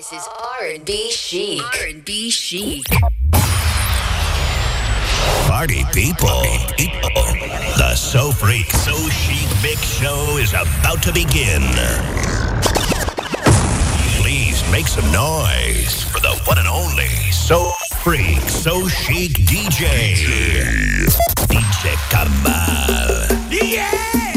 This is R&B chic. R&B chic. Party people. The So Freak, So Chic Mix Show is about to begin. Please make some noise for the one and only So Freak, So Chic DJ. DJ Kamal. Yeah!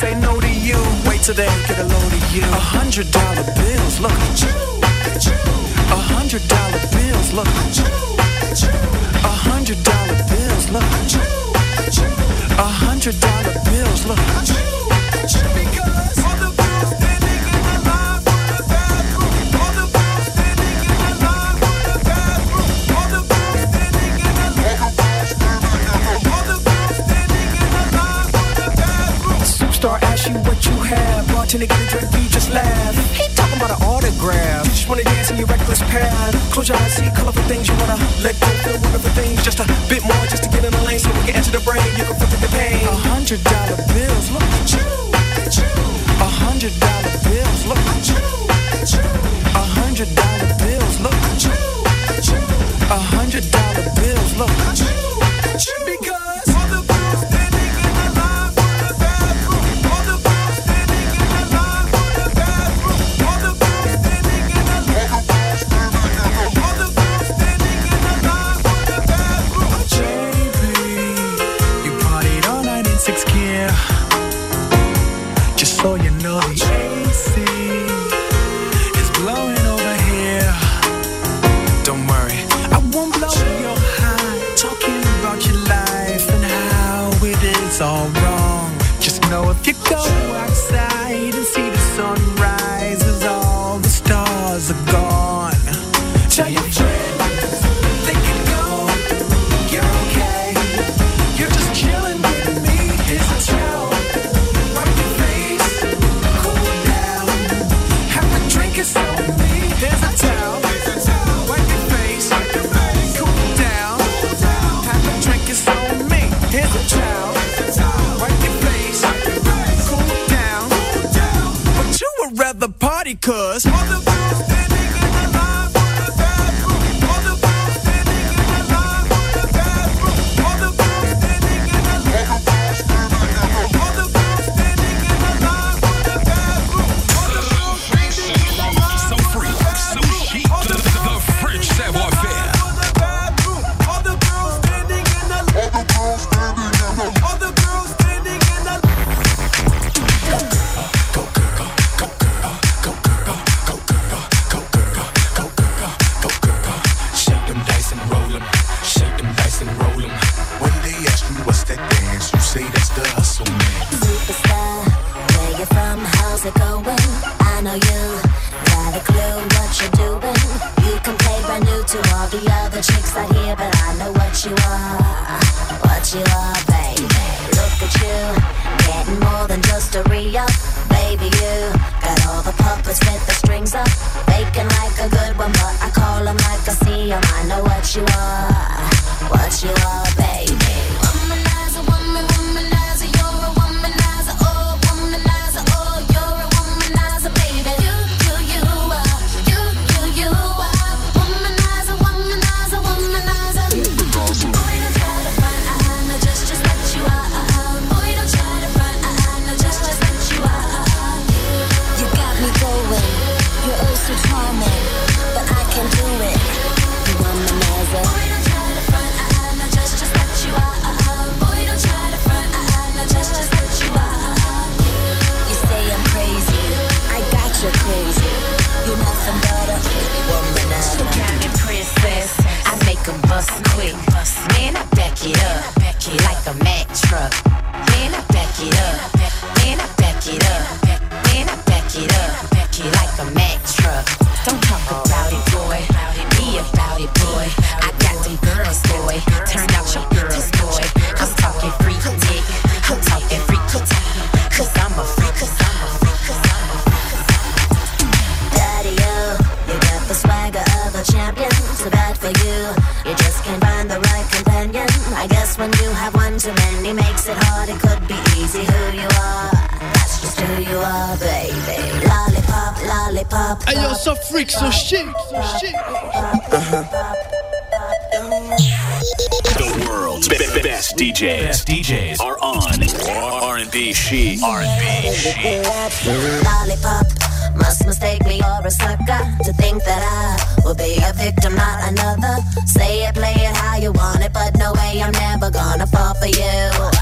say no to you. Wait till they get a load of you. A hundred dollar bills, look at you. A hundred dollar bills, look at you. A hundred dollar bills, look at you. A hundred dollar bills, look at you. Because you what you have. Bartender get a drink, we just laugh. He talking about an autograph. You just wanna dance in your reckless path. Close your eyes, see colorful things. You wanna let go, feel wonderful things. Just a bit more, just to get in the lane, so we can enter the brain. You can forget the pain. A hundred dollar bills, look at you, at you. A hundred dollar bills, look at you, at you. A hundred dollar bills, look at you, at you. A hundred dollar bills, look at you. Here's a child. Wipe your face. Cool down. But you would rather cuz. chic. R&B chic. Lollipop. Must mistake me or a sucker to think that I will be a victim, not another. Say it, play it how you want it, but no way I'm never gonna fall for you.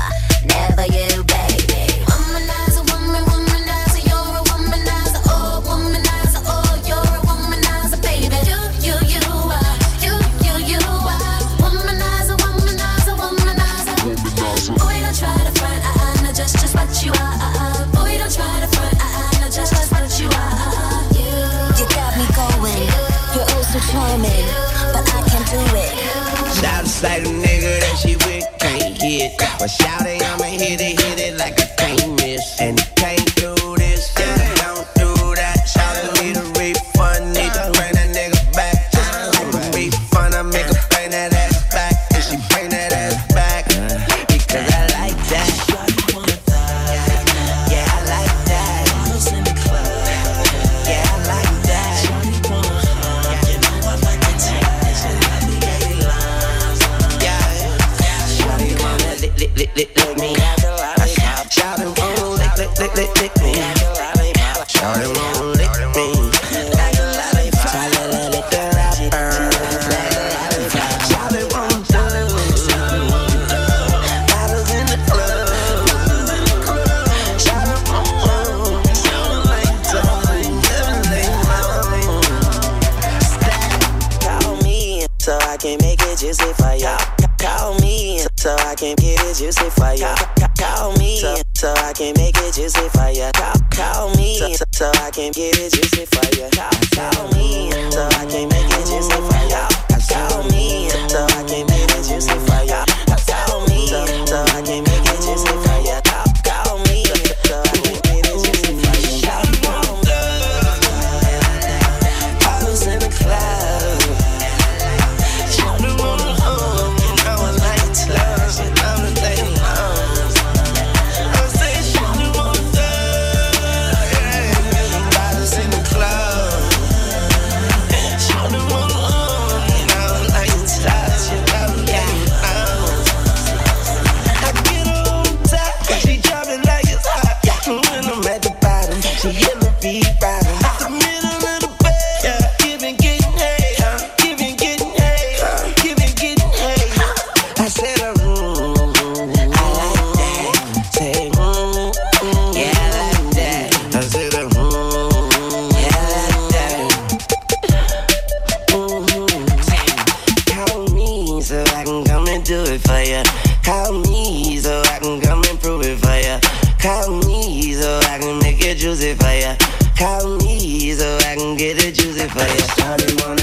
But shout it, I'ma hit it. Call me so I can make it juicy for ya. Call me so I can get it juicy for ya.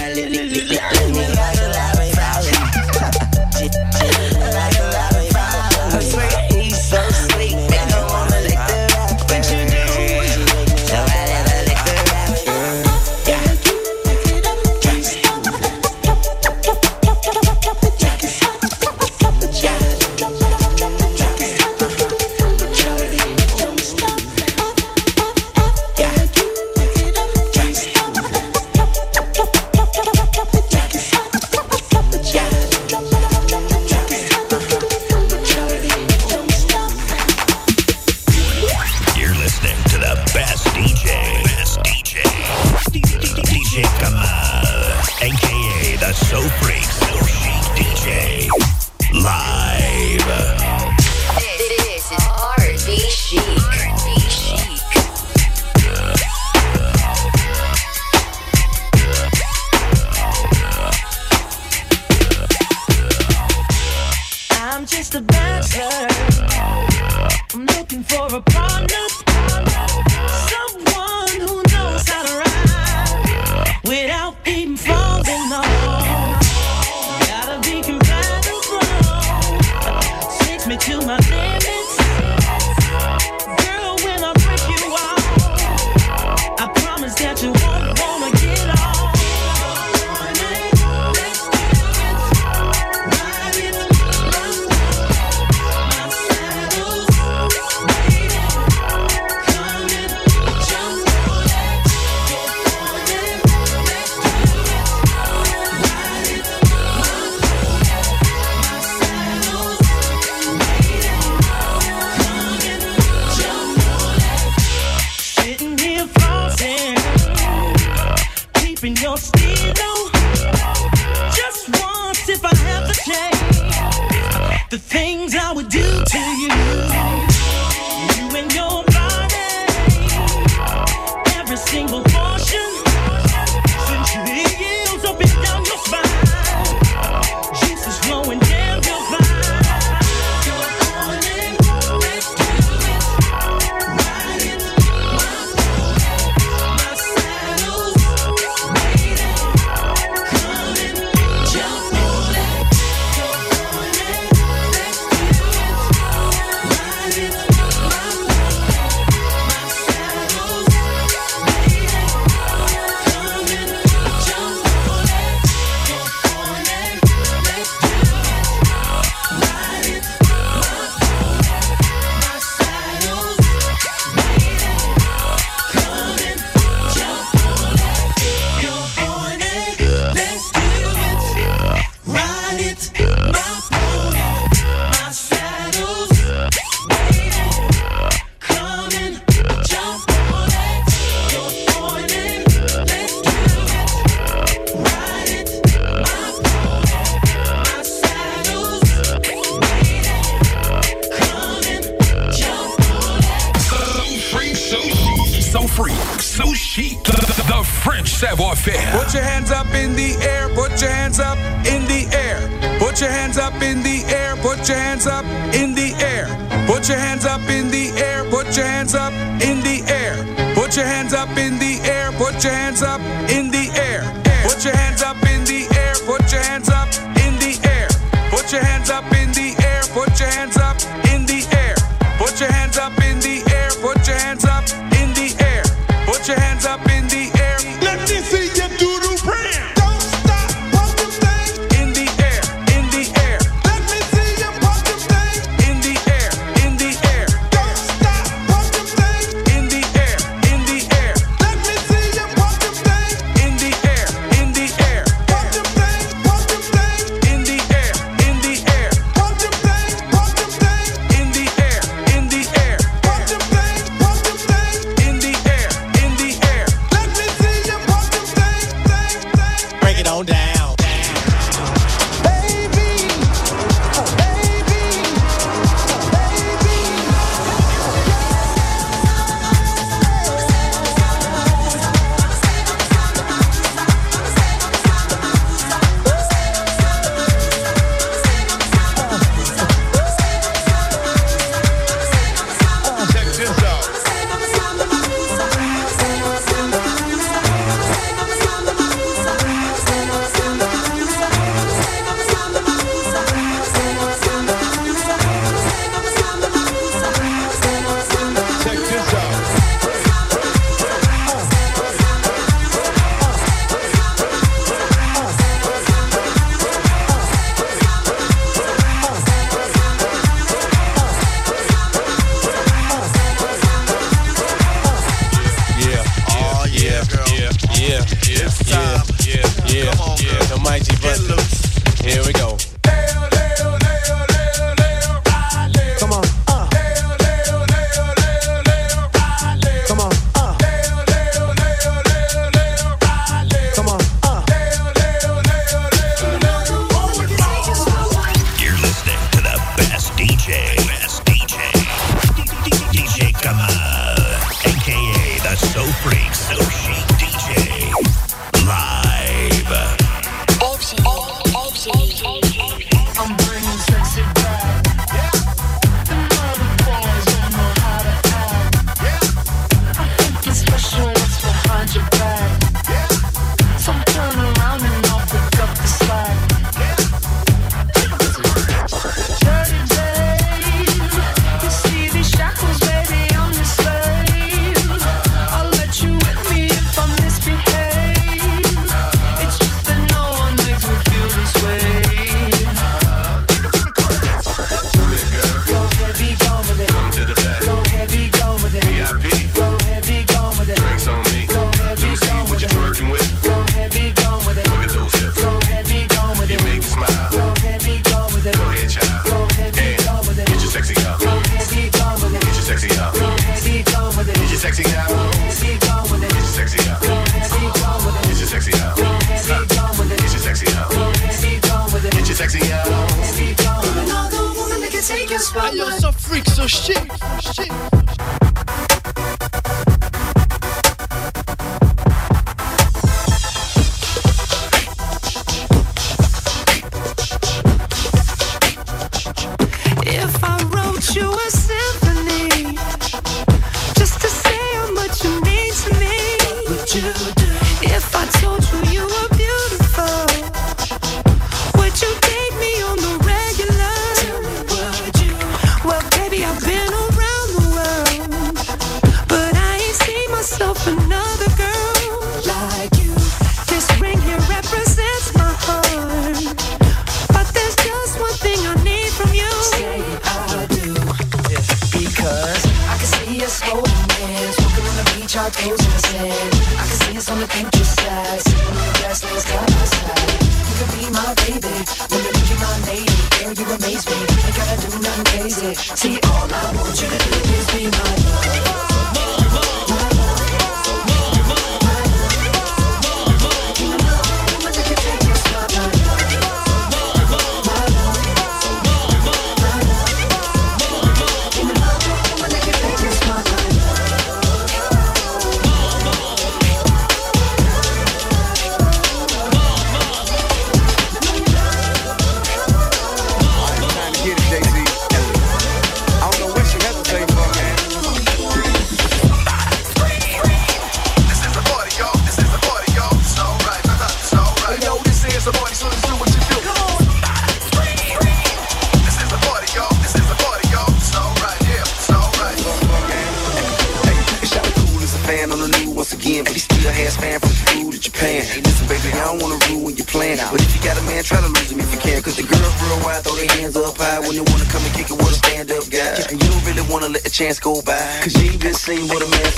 chance go by. Cause you been seen with a man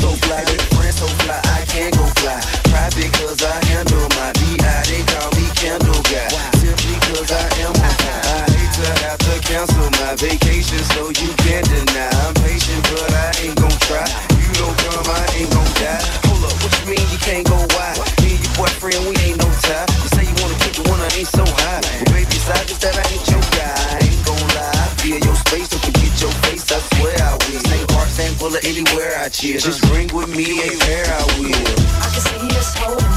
got you. Yeah, just ring with me, a pair I will. I can see holding.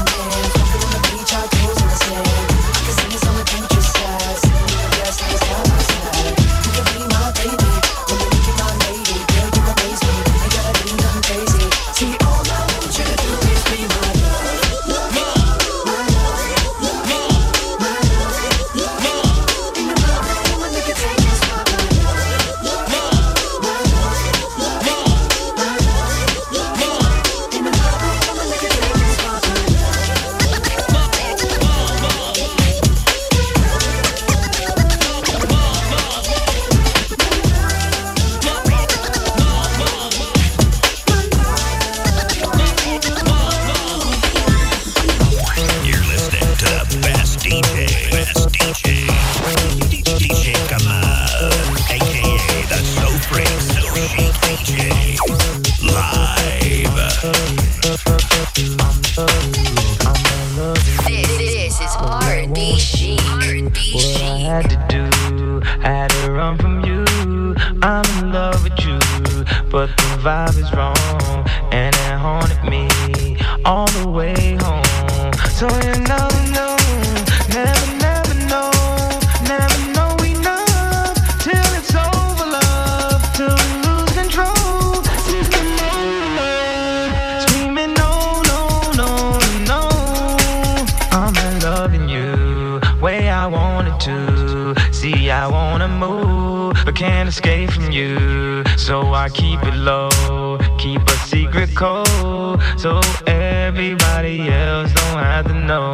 everybody else don't have to know.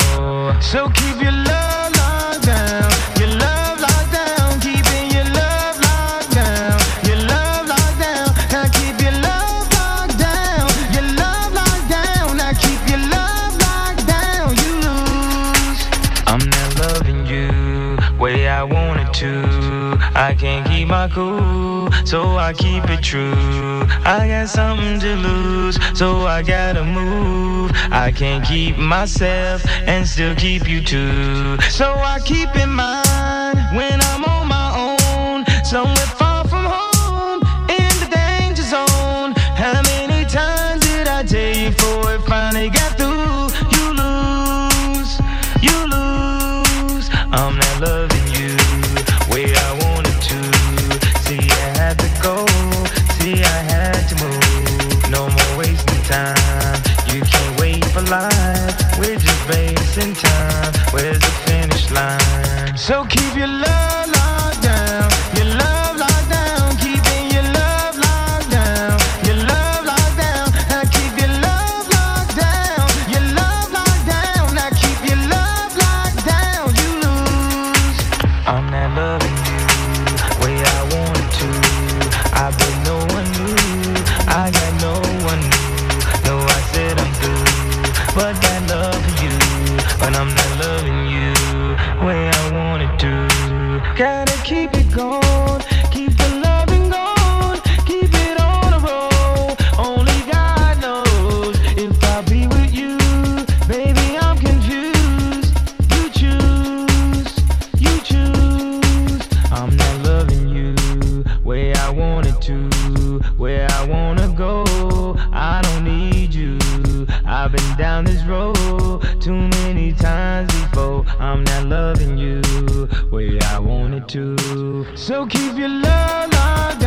So keep your love locked down, your love locked down, keeping your love locked down, your love locked down. Now keep your love locked down, your love locked down. Now keep your love locked down. You lose. I'm not loving you way I wanted to. I can't keep my cool so I keep it true. I got something to lose, so I gotta move. I can't keep myself and still keep you too. So I keep in mind when I'm on my own. somewhere You can't wait for life. We're just wasting time. Where's the finish line? So keep your love. where I wanna go. I don't need you. I've been down this road too many times before. I'm not loving you where I wanted to. So keep your love.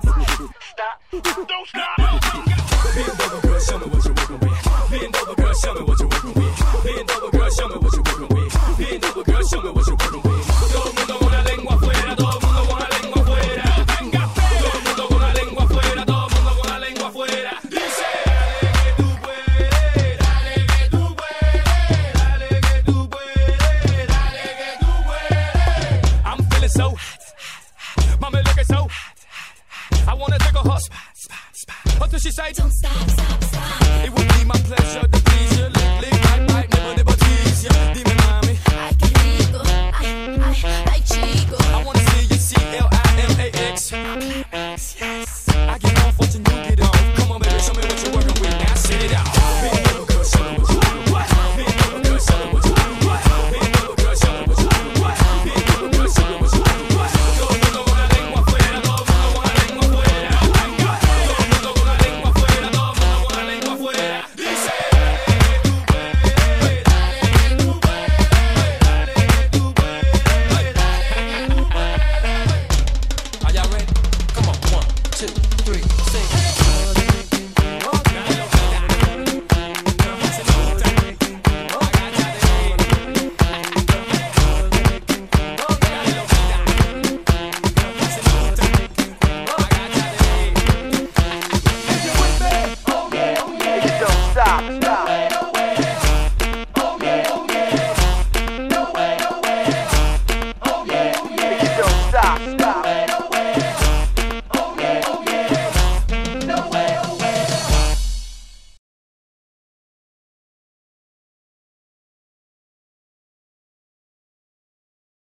Stop. Don't stop. Bend over, girl, show me what you're working with. Bend over, girl, show me what you're working with. Bend over, girl, show me what you're working with. Bend over, girl, show me what